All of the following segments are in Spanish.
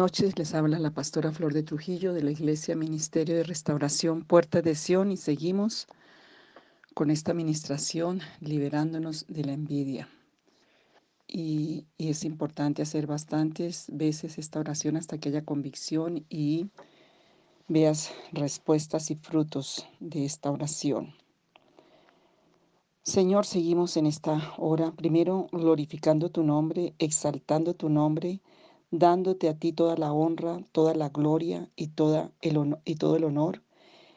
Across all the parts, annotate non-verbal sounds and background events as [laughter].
noches, les habla la pastora Flor de Trujillo de la Iglesia Ministerio de Restauración Puerta de Sion y seguimos con esta administración liberándonos de la envidia. Y, y, es importante hacer bastantes veces esta oración hasta que haya convicción y veas respuestas y frutos de esta oración. Señor, seguimos en esta hora, primero glorificando tu nombre, exaltando tu nombre, dándote a ti toda la honra, toda la gloria y, toda el y todo el honor.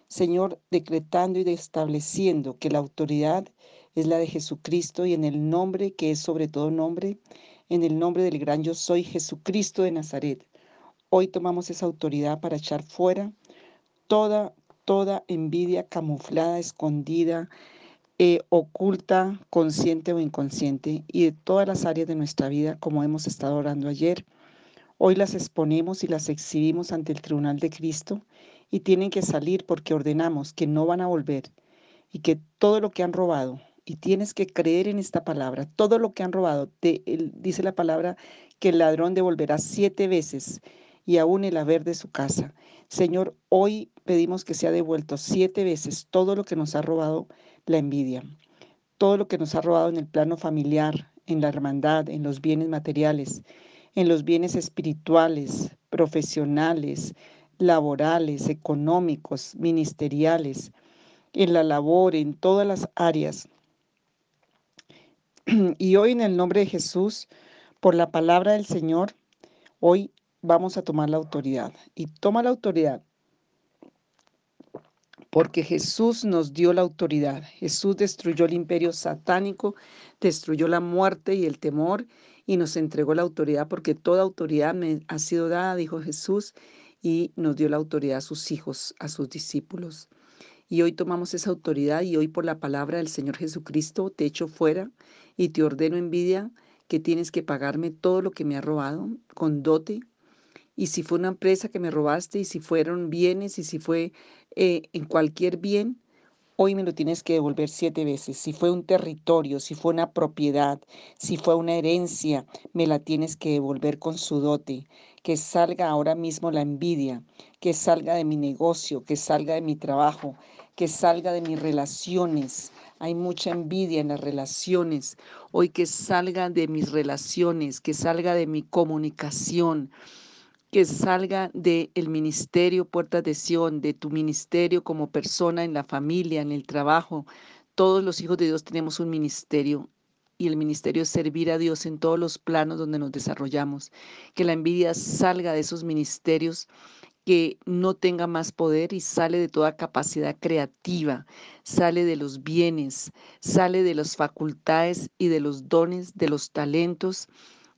Señor, decretando y estableciendo que la autoridad es la de Jesucristo y en el nombre que es sobre todo nombre, en el nombre del gran yo soy Jesucristo de Nazaret. Hoy tomamos esa autoridad para echar fuera toda, toda envidia camuflada, escondida, eh, oculta, consciente o inconsciente, y de todas las áreas de nuestra vida, como hemos estado orando ayer. Hoy las exponemos y las exhibimos ante el tribunal de Cristo y tienen que salir porque ordenamos que no van a volver y que todo lo que han robado, y tienes que creer en esta palabra, todo lo que han robado, dice la palabra que el ladrón devolverá siete veces y aún el haber de su casa. Señor, hoy pedimos que sea devuelto siete veces todo lo que nos ha robado la envidia, todo lo que nos ha robado en el plano familiar, en la hermandad, en los bienes materiales, en los bienes espirituales, profesionales, laborales, económicos, ministeriales, en la labor, en todas las áreas. [clears throat] Y hoy en el nombre de Jesús, por la palabra del Señor, hoy vamos a tomar la autoridad. Y toma la autoridad porque Jesús nos dio la autoridad. Jesús destruyó el imperio satánico, destruyó la muerte y el temor y nos entregó la autoridad porque toda autoridad me ha sido dada, dijo Jesús, y nos dio la autoridad a sus hijos, a sus discípulos. Y hoy tomamos esa autoridad y hoy por la palabra del Señor Jesucristo te echo fuera y te ordeno envidia que tienes que pagarme todo lo que me ha robado con dote, y si fue una empresa que me robaste, y si fueron bienes, y si fue eh, en cualquier bien, hoy me lo tienes que devolver siete veces. Si fue un territorio, si fue una propiedad, si fue una herencia, me la tienes que devolver con su dote. Que salga ahora mismo la envidia, que salga de mi negocio, que salga de mi trabajo, que salga de mis relaciones. Hay mucha envidia en las relaciones. Hoy que salga de mis relaciones, que salga de mi comunicación que salga del el ministerio Puertas de Sion, de tu ministerio como persona en la familia, en el trabajo. Todos los hijos de Dios tenemos un ministerio y el ministerio es servir a Dios en todos los planos donde nos desarrollamos. Que la envidia salga de esos ministerios, que no tenga más poder y sale de toda capacidad creativa, sale de los bienes, sale de las facultades y de los dones, de los talentos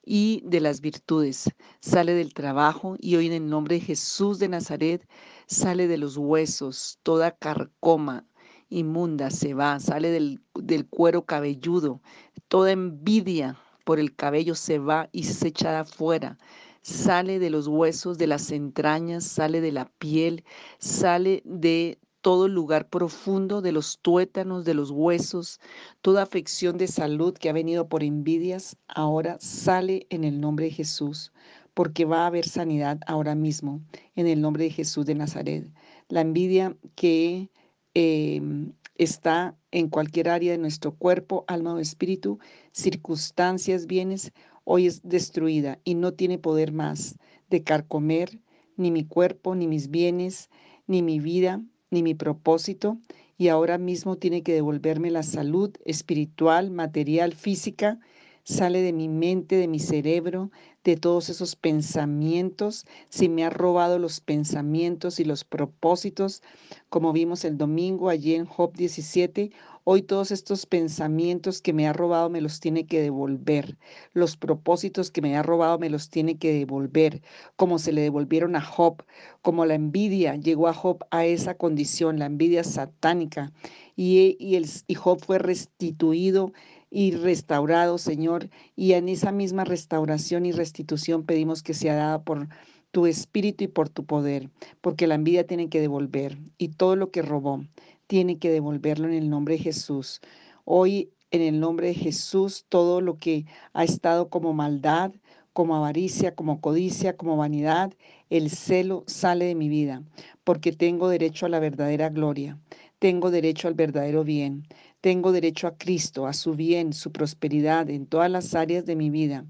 y de las virtudes. Sale del trabajo y hoy en el nombre de Jesús de Nazaret sale de los huesos, toda carcoma inmunda se va, sale del, del cuero cabelludo, toda envidia por el cabello se va y se echa afuera sale de los huesos, de las entrañas, sale de la piel, sale de todo lugar profundo de los tuétanos, de los huesos, toda afección de salud que ha venido por envidias, ahora sale en el nombre de Jesús, porque va a haber sanidad ahora mismo, en el nombre de Jesús de Nazaret. La envidia que em, está en cualquier área de nuestro cuerpo, alma o espíritu, circunstancias, bienes, hoy es destruida y no tiene poder más de carcomer ni mi cuerpo, ni mis bienes, ni mi vida, ni mi propósito y ahora mismo tiene que devolverme la salud espiritual, material, física, sale de mi mente, de mi cerebro, de todos esos pensamientos, si me ha robado los pensamientos y los propósitos, como vimos el domingo allí en Job 17, hoy todos estos pensamientos que me ha robado me los tiene que devolver, los propósitos que me ha robado me los tiene que devolver, como se le devolvieron a Job, como la envidia llegó a Job a esa condición, la envidia satánica, y, y, el, y Job fue restituido y restaurado, Señor. Y en esa misma restauración y restitución pedimos que sea dada por tu espíritu y por tu poder, porque la envidia tiene que devolver y todo lo que robó tiene que devolverlo en el nombre de Jesús. Hoy, en el nombre de Jesús, todo lo que ha estado como maldad, como avaricia, como codicia, como vanidad, el celo sale de mi vida, porque tengo derecho a la verdadera gloria, tengo derecho al verdadero bien, tengo derecho a Cristo, a su bien, su prosperidad en todas las áreas de mi vida.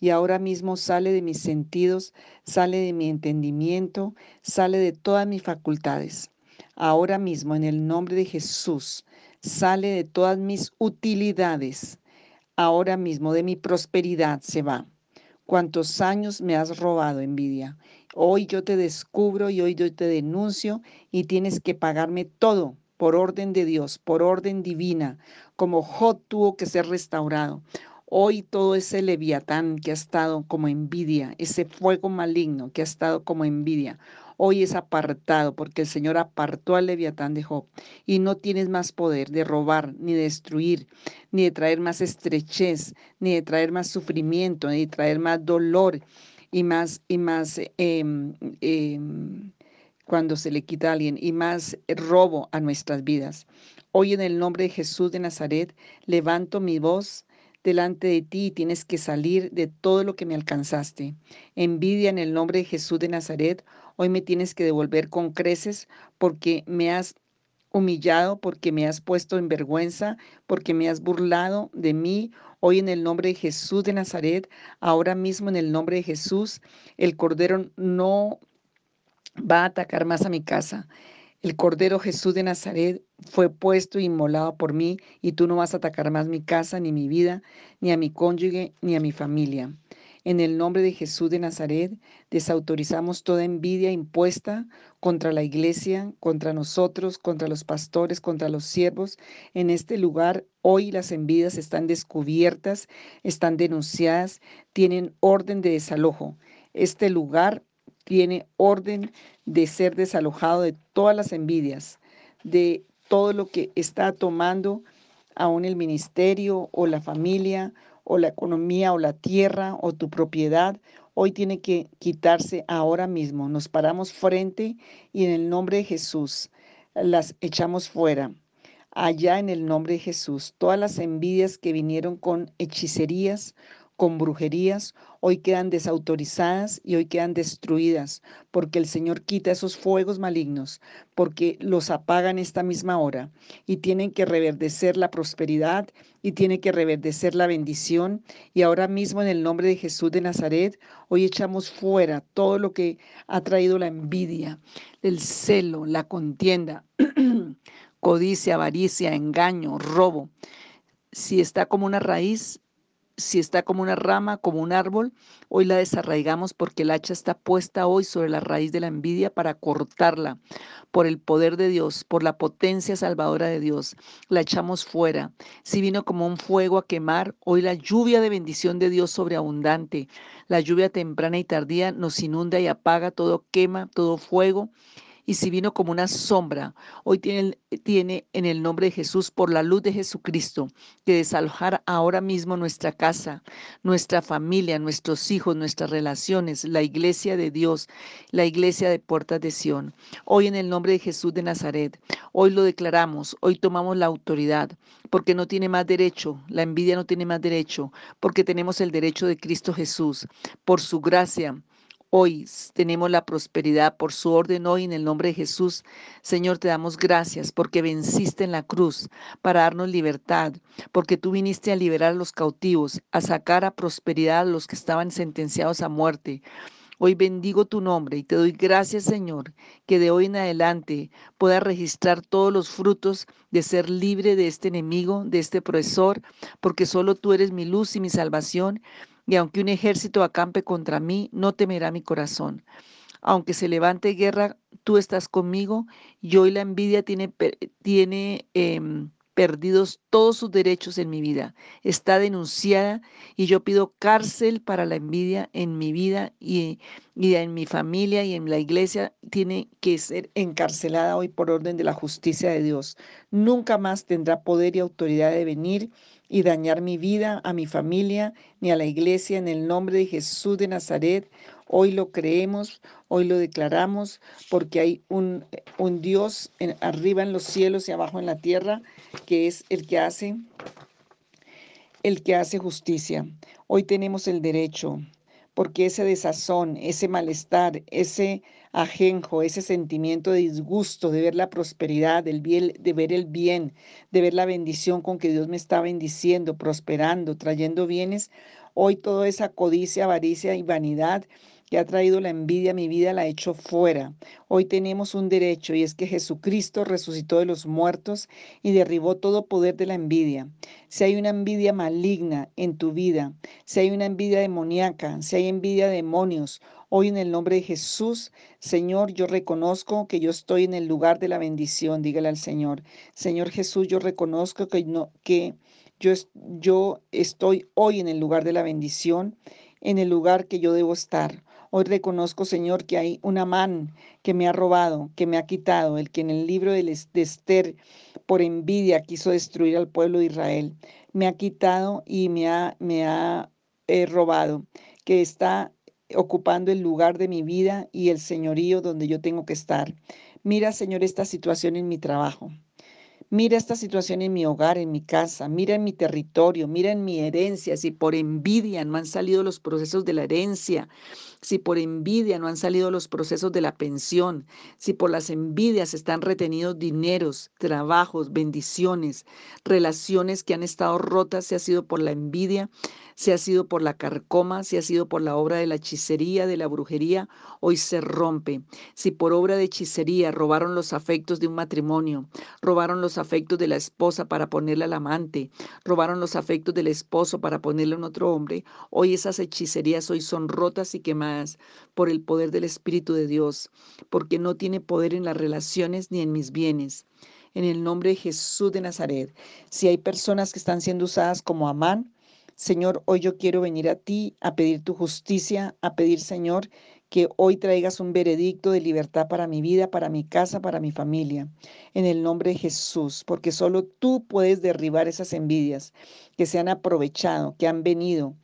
Y ahora mismo sale de mis sentidos, sale de mi entendimiento, sale de todas mis facultades. Ahora mismo, en el nombre de Jesús, sale de todas mis utilidades. Ahora mismo de mi prosperidad se va. ¿Cuántos años me has robado, envidia? Hoy yo te descubro y hoy yo te denuncio y tienes que pagarme todo por orden de Dios, por orden divina, como Jod tuvo que ser restaurado. Hoy todo ese leviatán que ha estado como envidia, ese fuego maligno que ha estado como envidia, hoy es apartado porque el Señor apartó al leviatán de Job y no tienes más poder de robar, ni de destruir, ni de traer más estrechez, ni de traer más sufrimiento, ni de traer más dolor y más, y más em, em, cuando se le quita a alguien y más robo a nuestras vidas. Hoy en el nombre de Jesús de Nazaret levanto mi voz delante de ti y tienes que salir de todo lo que me alcanzaste. Envidia en el nombre de Jesús de Nazaret. Hoy me tienes que devolver con creces porque me has humillado, porque me has puesto en vergüenza, porque me has burlado de mí. Hoy en el nombre de Jesús de Nazaret, ahora mismo en el nombre de Jesús, el Cordero no va a atacar más a mi casa. El Cordero Jesús de Nazaret fue puesto y inmolado por mí y tú no vas a atacar más mi casa, ni mi vida, ni a mi cónyuge, ni a mi familia. En el nombre de Jesús de Nazaret, desautorizamos toda envidia impuesta contra la iglesia, contra nosotros, contra los pastores, contra los siervos. En este lugar, hoy las envidias están descubiertas, están denunciadas, tienen orden de desalojo. Este lugar tiene orden de ser desalojado de todas las envidias, de todo lo que está tomando aún el ministerio o la familia o la economía o la tierra o tu propiedad. Hoy tiene que quitarse ahora mismo. Nos paramos frente y en el nombre de Jesús las echamos fuera. Allá en el nombre de Jesús, todas las envidias que vinieron con hechicerías con brujerías, hoy quedan desautorizadas y hoy quedan destruidas, porque el Señor quita esos fuegos malignos, porque los apagan esta misma hora y tienen que reverdecer la prosperidad y tiene que reverdecer la bendición. Y ahora mismo en el nombre de Jesús de Nazaret, hoy echamos fuera todo lo que ha traído la envidia, el celo, la contienda, [clears throat] codicia, avaricia, engaño, robo. Si está como una raíz, si está como una rama, como un árbol, hoy la desarraigamos porque el hacha está puesta hoy sobre la raíz de la envidia para cortarla por el poder de Dios, por la potencia salvadora de Dios. La echamos fuera. Si vino como un fuego a quemar, hoy la lluvia de bendición de Dios sobreabundante, la lluvia temprana y tardía nos inunda y apaga todo quema, todo fuego y si vino como una sombra, hoy tiene, en el nombre de Jesús, por la luz de Jesucristo, que desalojar ahora mismo nuestra casa, nuestra familia, nuestros hijos, nuestras relaciones, la iglesia de Dios, la iglesia de puertas de Sión. Hoy en el nombre de Jesús de Nazaret, hoy lo declaramos, hoy tomamos la autoridad, porque no tiene más derecho, la envidia no tiene más derecho, porque tenemos el derecho de Cristo Jesús, por su gracia Hoy tenemos la prosperidad por su orden hoy en el nombre de Jesús. Señor, te damos gracias porque venciste en la cruz para darnos libertad, porque tú viniste a liberar a los cautivos, a sacar a prosperidad a los que estaban sentenciados a muerte. Hoy bendigo tu nombre y te doy gracias, Señor, que de hoy en adelante pueda registrar todos los frutos de ser libre de este enemigo, de este opresor, porque solo tú eres mi luz y mi salvación y aunque un ejército acampe contra mí, no temerá mi corazón. Aunque se levante guerra, tú estás conmigo y hoy la envidia tiene, tiene em, perdidos todos sus derechos en mi vida. Está denunciada y yo pido cárcel para la envidia en mi vida y, y, en mi familia y en la iglesia. Tiene que ser encarcelada hoy por orden de la justicia de Dios. Nunca más tendrá poder y autoridad de venir y dañar mi vida, a mi familia, ni a la iglesia en el nombre de Jesús de Nazaret. Hoy lo creemos, hoy lo declaramos, porque hay un, un Dios arriba en los cielos y abajo en la tierra, que es el que hace, el que hace justicia. Hoy tenemos el derecho, porque ese desazón, ese malestar, ese ajenjo, ese sentimiento de disgusto, de ver la prosperidad, del bien, de ver el bien, de ver la bendición con que Dios me está bendiciendo, prosperando, trayendo bienes, hoy toda esa codicia, avaricia y vanidad que ha traído la envidia a mi vida la he hecho fuera. Hoy tenemos un derecho y es que Jesucristo resucitó de los muertos y derribó todo poder de la envidia. Si hay una envidia maligna en tu vida, si hay una envidia demoníaca, si hay envidia de demonios, hoy en el nombre de Jesús, Señor, yo reconozco que yo estoy en el lugar de la bendición. Dígale al Señor, Señor Jesús, yo reconozco que, no, que yo estoy hoy en el lugar de la bendición, en el lugar que yo debo estar. Hoy reconozco, Señor, que hay un Amán que me ha robado, que me ha quitado, el que en el libro de Esther por envidia quiso destruir al pueblo de Israel. Me ha quitado y me ha, me ha eh, robado, que está ocupando el lugar de mi vida y el señorío donde yo tengo que estar. Mira, Señor, esta situación en mi trabajo. Mira esta situación en mi hogar, en mi casa, mira en mi territorio, mira en mi herencia. Si por envidia no han salido los procesos de la herencia, si por envidia no han salido los procesos de la pensión, si por las envidias están retenidos dineros, trabajos, bendiciones, relaciones que han estado rotas, si ha sido por la envidia, si ha sido por la carcoma, si ha sido por la obra de la hechicería, de la brujería, hoy se rompe. Si por obra de hechicería robaron los afectos de un matrimonio, robaron los afectos de la esposa para ponerle al amante, robaron los afectos del esposo para ponerle a otro hombre, hoy esas hechicerías hoy son rotas y quemadas por el poder del Espíritu de Dios, porque no tiene poder en las relaciones ni en mis bienes en el nombre de Jesús de Nazaret. Si hay personas que están siendo usadas como Amán, Señor, hoy yo quiero venir a ti a pedir tu justicia, a pedir, Señor, que hoy traigas un veredicto de libertad para mi vida, para mi casa, para mi familia, en el nombre de Jesús, porque solo tú puedes derribar esas envidias que se han aprovechado, que han venido.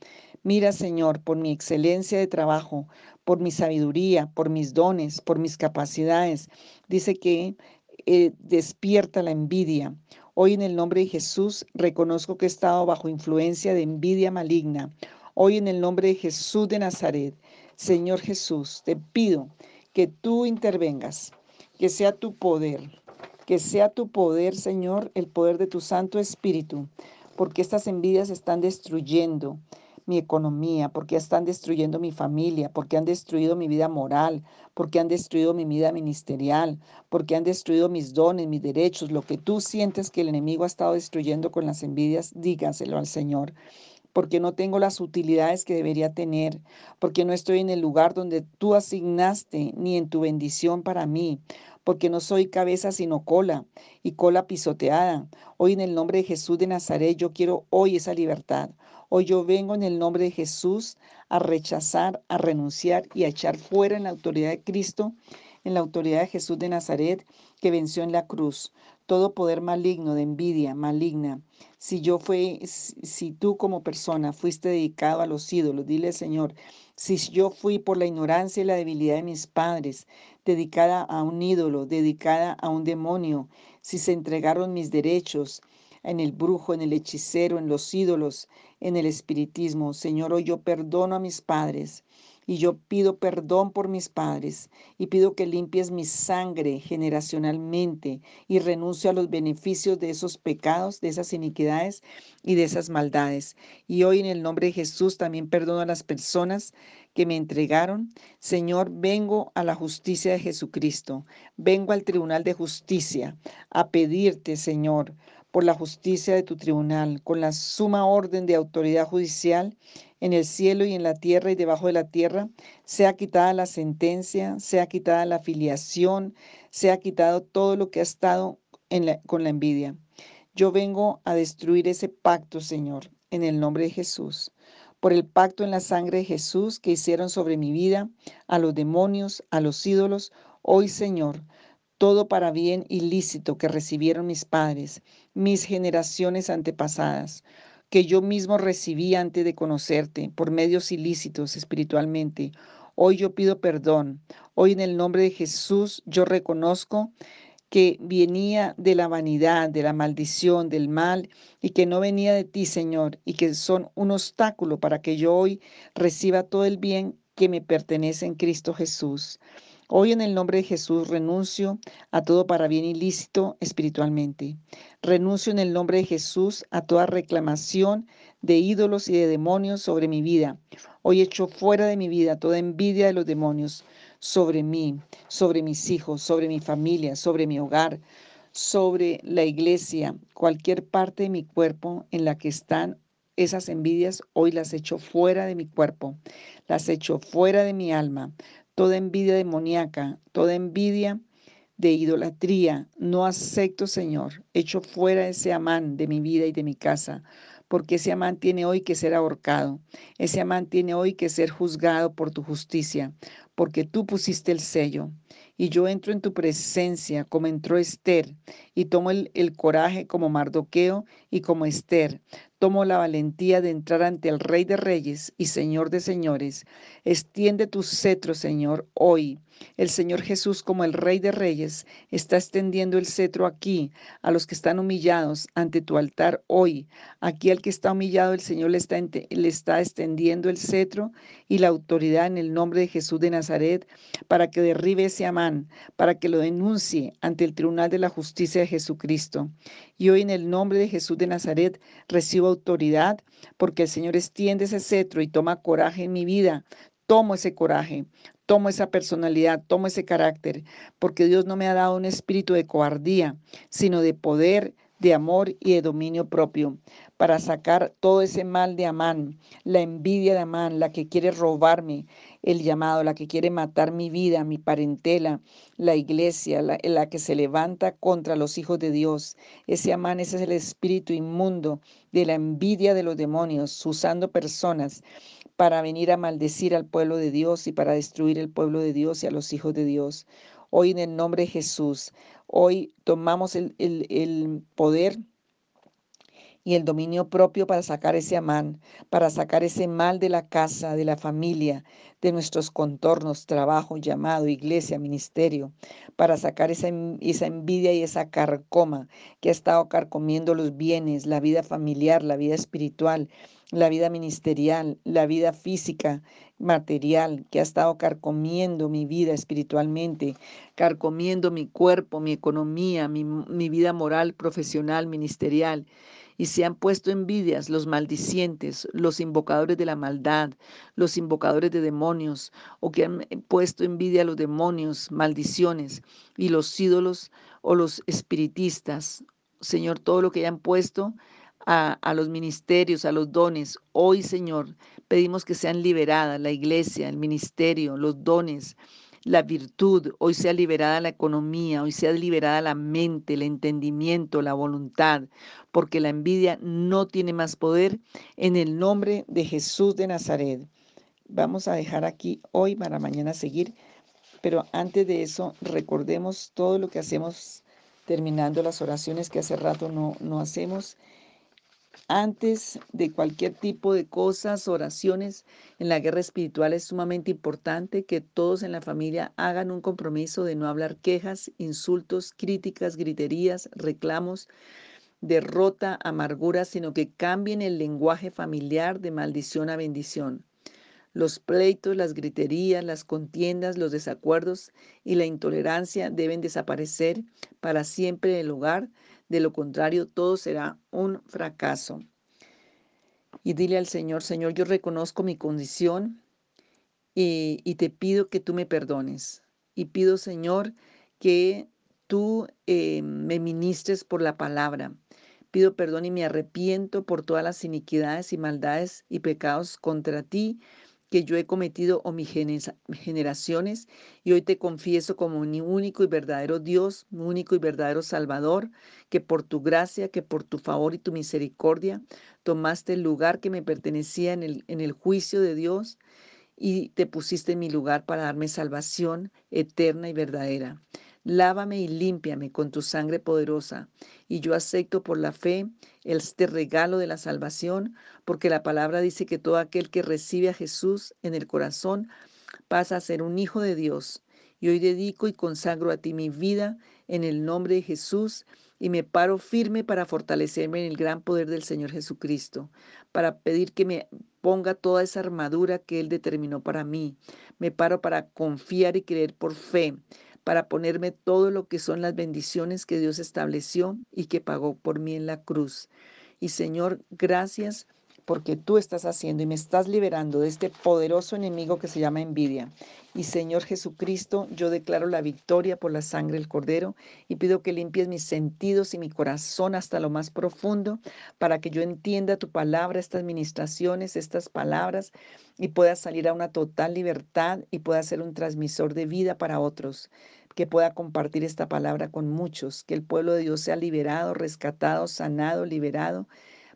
Mira, Señor, por mi excelencia de trabajo, por mi sabiduría, por mis dones, por mis capacidades. Dice que eh, despierta la envidia. Hoy en el nombre de Jesús reconozco que he estado bajo influencia de envidia maligna. Hoy en el nombre de Jesús de Nazaret, Señor Jesús, te pido que tú intervengas, que sea tu poder, que sea tu poder, Señor, el poder de tu Santo Espíritu, porque estas envidias están destruyendo mi economía, porque están destruyendo mi familia, porque han destruido mi vida moral, porque han destruido mi vida ministerial, porque han destruido mis dones, mis derechos, lo que tú sientes que el enemigo ha estado destruyendo con las envidias, dígaselo al Señor porque no tengo las utilidades que debería tener, porque no estoy en el lugar donde tú asignaste, ni en tu bendición para mí, porque no soy cabeza sino cola y cola pisoteada. Hoy en el nombre de Jesús de Nazaret yo quiero hoy esa libertad. Hoy yo vengo en el nombre de Jesús a rechazar, a renunciar y a echar fuera en la autoridad de Cristo, en la autoridad de Jesús de Nazaret que venció en la cruz. Todo poder maligno, de envidia, maligna. Si yo fui, si tú como persona fuiste dedicado a los ídolos, dile Señor, si yo fui por la ignorancia y la debilidad de mis padres, dedicada a un ídolo, dedicada a un demonio, si se entregaron mis derechos, en el brujo, en el hechicero, en los ídolos, en el espiritismo. Señor, hoy yo perdono a mis padres y yo pido perdón por mis padres y pido que limpies mi sangre generacionalmente y renuncio a los beneficios de esos pecados, de esas iniquidades y de esas maldades. Y hoy en el nombre de Jesús también perdono a las personas que me entregaron. Señor, vengo a la justicia de Jesucristo, vengo al tribunal de justicia a pedirte, Señor, por la justicia de tu tribunal, con la suma orden de autoridad judicial en el cielo y en la tierra y debajo de la tierra, sea quitada la sentencia, sea quitada la filiación, sea quitado todo lo que ha estado con la envidia. Yo vengo a destruir ese pacto, Señor, en el nombre de Jesús. Por el pacto en la sangre de Jesús que hicieron sobre mi vida, a los demonios, a los ídolos, hoy, Señor, todo para bien ilícito que recibieron mis padres, mis generaciones antepasadas, que yo mismo recibí antes de conocerte por medios ilícitos espiritualmente. Hoy yo pido perdón. Hoy en el nombre de Jesús yo reconozco que venía de la vanidad, de la maldición, del mal, y que no venía de ti, Señor, y que son un obstáculo para que yo hoy reciba todo el bien que me pertenece en Cristo Jesús. Hoy en el nombre de Jesús renuncio a todo para bien ilícito espiritualmente. Renuncio en el nombre de Jesús a toda reclamación de ídolos y de demonios sobre mi vida. Hoy echo fuera de mi vida toda envidia de los demonios sobre mí, sobre mis hijos, sobre mi familia, sobre mi hogar, sobre la iglesia, cualquier parte de mi cuerpo en la que están esas envidias, hoy las echo fuera de mi cuerpo, las echo fuera de mi alma, toda envidia demoníaca, toda envidia de idolatría. No acepto, Señor. Echo fuera ese amán de mi vida y de mi casa, porque ese amán tiene hoy que ser ahorcado. Ese amán tiene hoy que ser juzgado por tu justicia, porque tú pusiste el sello. Y yo entro en tu presencia como entró Esther, y tomo el, coraje como Mardoqueo y como Esther. Tomo la valentía de entrar ante el Rey de Reyes y Señor de Señores. Extiende tu cetro, Señor, hoy. El Señor Jesús, como el Rey de Reyes, está extendiendo el cetro aquí a los que están humillados ante tu altar hoy. Aquí al que está humillado, el Señor le está, le está extendiendo el cetro y la autoridad en el nombre de Jesús de Nazaret para que derribe ese amán, para que lo denuncie ante el tribunal de la justicia Jesucristo. Y hoy en el nombre de Jesús de Nazaret recibo autoridad porque el Señor extiende ese cetro y toma coraje en mi vida. Tomo ese coraje, tomo esa personalidad, tomo ese carácter, porque Dios no me ha dado un espíritu de cobardía, sino de poder, de amor y de dominio propio, para sacar todo ese mal de Amán, la envidia de Amán, la que quiere robarme el llamado, la que quiere matar mi vida, mi parentela, la iglesia, la, que se levanta contra los hijos de Dios. Ese Amán, ese es el espíritu inmundo de la envidia de los demonios, usando personas para venir a maldecir al pueblo de Dios y para destruir el pueblo de Dios y a los hijos de Dios. Hoy en el nombre de Jesús, hoy tomamos el, el, el poder y el dominio propio para sacar ese amán, para sacar ese mal de la casa, de la familia, de nuestros contornos, trabajo, llamado, iglesia, ministerio, para sacar esa, esa envidia y esa carcoma que ha estado carcomiendo los bienes, la vida familiar, la vida espiritual, la vida ministerial, la vida física, material, que ha estado carcomiendo mi vida espiritualmente, carcomiendo mi cuerpo, mi economía, mi, mi vida moral, profesional, ministerial y se han puesto envidias los maldicientes, los invocadores de la maldad, los invocadores de demonios, o que han puesto envidia a los demonios, maldiciones, y los ídolos o los espiritistas. Señor, todo lo que hayan puesto a, los ministerios, a los dones. Hoy, Señor, pedimos que sean liberadas la iglesia, el ministerio, los dones, la virtud, hoy sea liberada la economía, hoy sea liberada la mente, el entendimiento, la voluntad, porque la envidia no tiene más poder en el nombre de Jesús de Nazaret. Vamos a dejar aquí hoy para mañana seguir, pero antes de eso recordemos todo lo que hacemos terminando las oraciones que hace rato no, no hacemos antes de cualquier tipo de cosas, oraciones en la guerra espiritual es sumamente importante que todos en la familia hagan un compromiso de no hablar quejas, insultos, críticas, griterías, reclamos, derrota, amargura, sino que cambien el lenguaje familiar de maldición a bendición. Los pleitos, las griterías, las contiendas, los desacuerdos y la intolerancia deben desaparecer para siempre del hogar de lo contrario, todo será un fracaso. Y dile al Señor, Señor, yo reconozco mi condición y, y te pido que tú me perdones. Y pido, Señor, que tú eh, me ministres por la palabra. Pido perdón y me arrepiento por todas las iniquidades y maldades y pecados contra ti que yo he cometido o mis generaciones y hoy te confieso como mi único y verdadero Dios, mi único y verdadero Salvador, que por tu gracia, que por tu favor y tu misericordia tomaste el lugar que me pertenecía en el, en el juicio de Dios y te pusiste en mi lugar para darme salvación eterna y verdadera. Lávame y límpiame con tu sangre poderosa, y yo acepto por la fe este regalo de la salvación, porque la palabra dice que todo aquel que recibe a Jesús en el corazón pasa a ser un hijo de Dios. Y hoy dedico y consagro a ti mi vida en el nombre de Jesús y me paro firme para fortalecerme en el gran poder del Señor Jesucristo, para pedir que me ponga toda esa armadura que Él determinó para mí. Me paro para confiar y creer por fe, para ponerme todo lo que son las bendiciones que Dios estableció y que pagó por mí en la cruz. Y Señor, gracias porque tú estás haciendo y me estás liberando de este poderoso enemigo que se llama envidia. Y Señor Jesucristo, yo declaro la victoria por la sangre del Cordero y pido que limpies mis sentidos y mi corazón hasta lo más profundo para que yo entienda tu palabra, estas ministraciones, estas palabras y pueda salir a una total libertad y pueda ser un transmisor de vida para otros que pueda compartir esta palabra con muchos, que el pueblo de Dios sea liberado, rescatado, sanado, liberado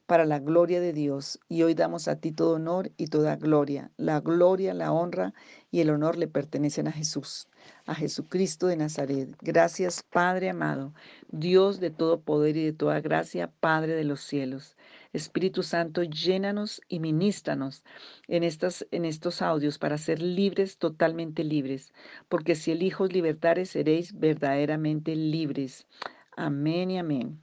para la gloria de Dios. Y hoy damos a ti todo honor y toda gloria. La gloria, la honra y el honor le pertenecen a Jesús, a Jesucristo de Nazaret. Gracias, Padre amado, Dios de todo poder y de toda gracia, Padre de los cielos. Espíritu Santo, llénanos y ministranos en, estas, en estos audios para ser libres, totalmente libres, porque si el Hijo seréis verdaderamente libres. Amén y amén.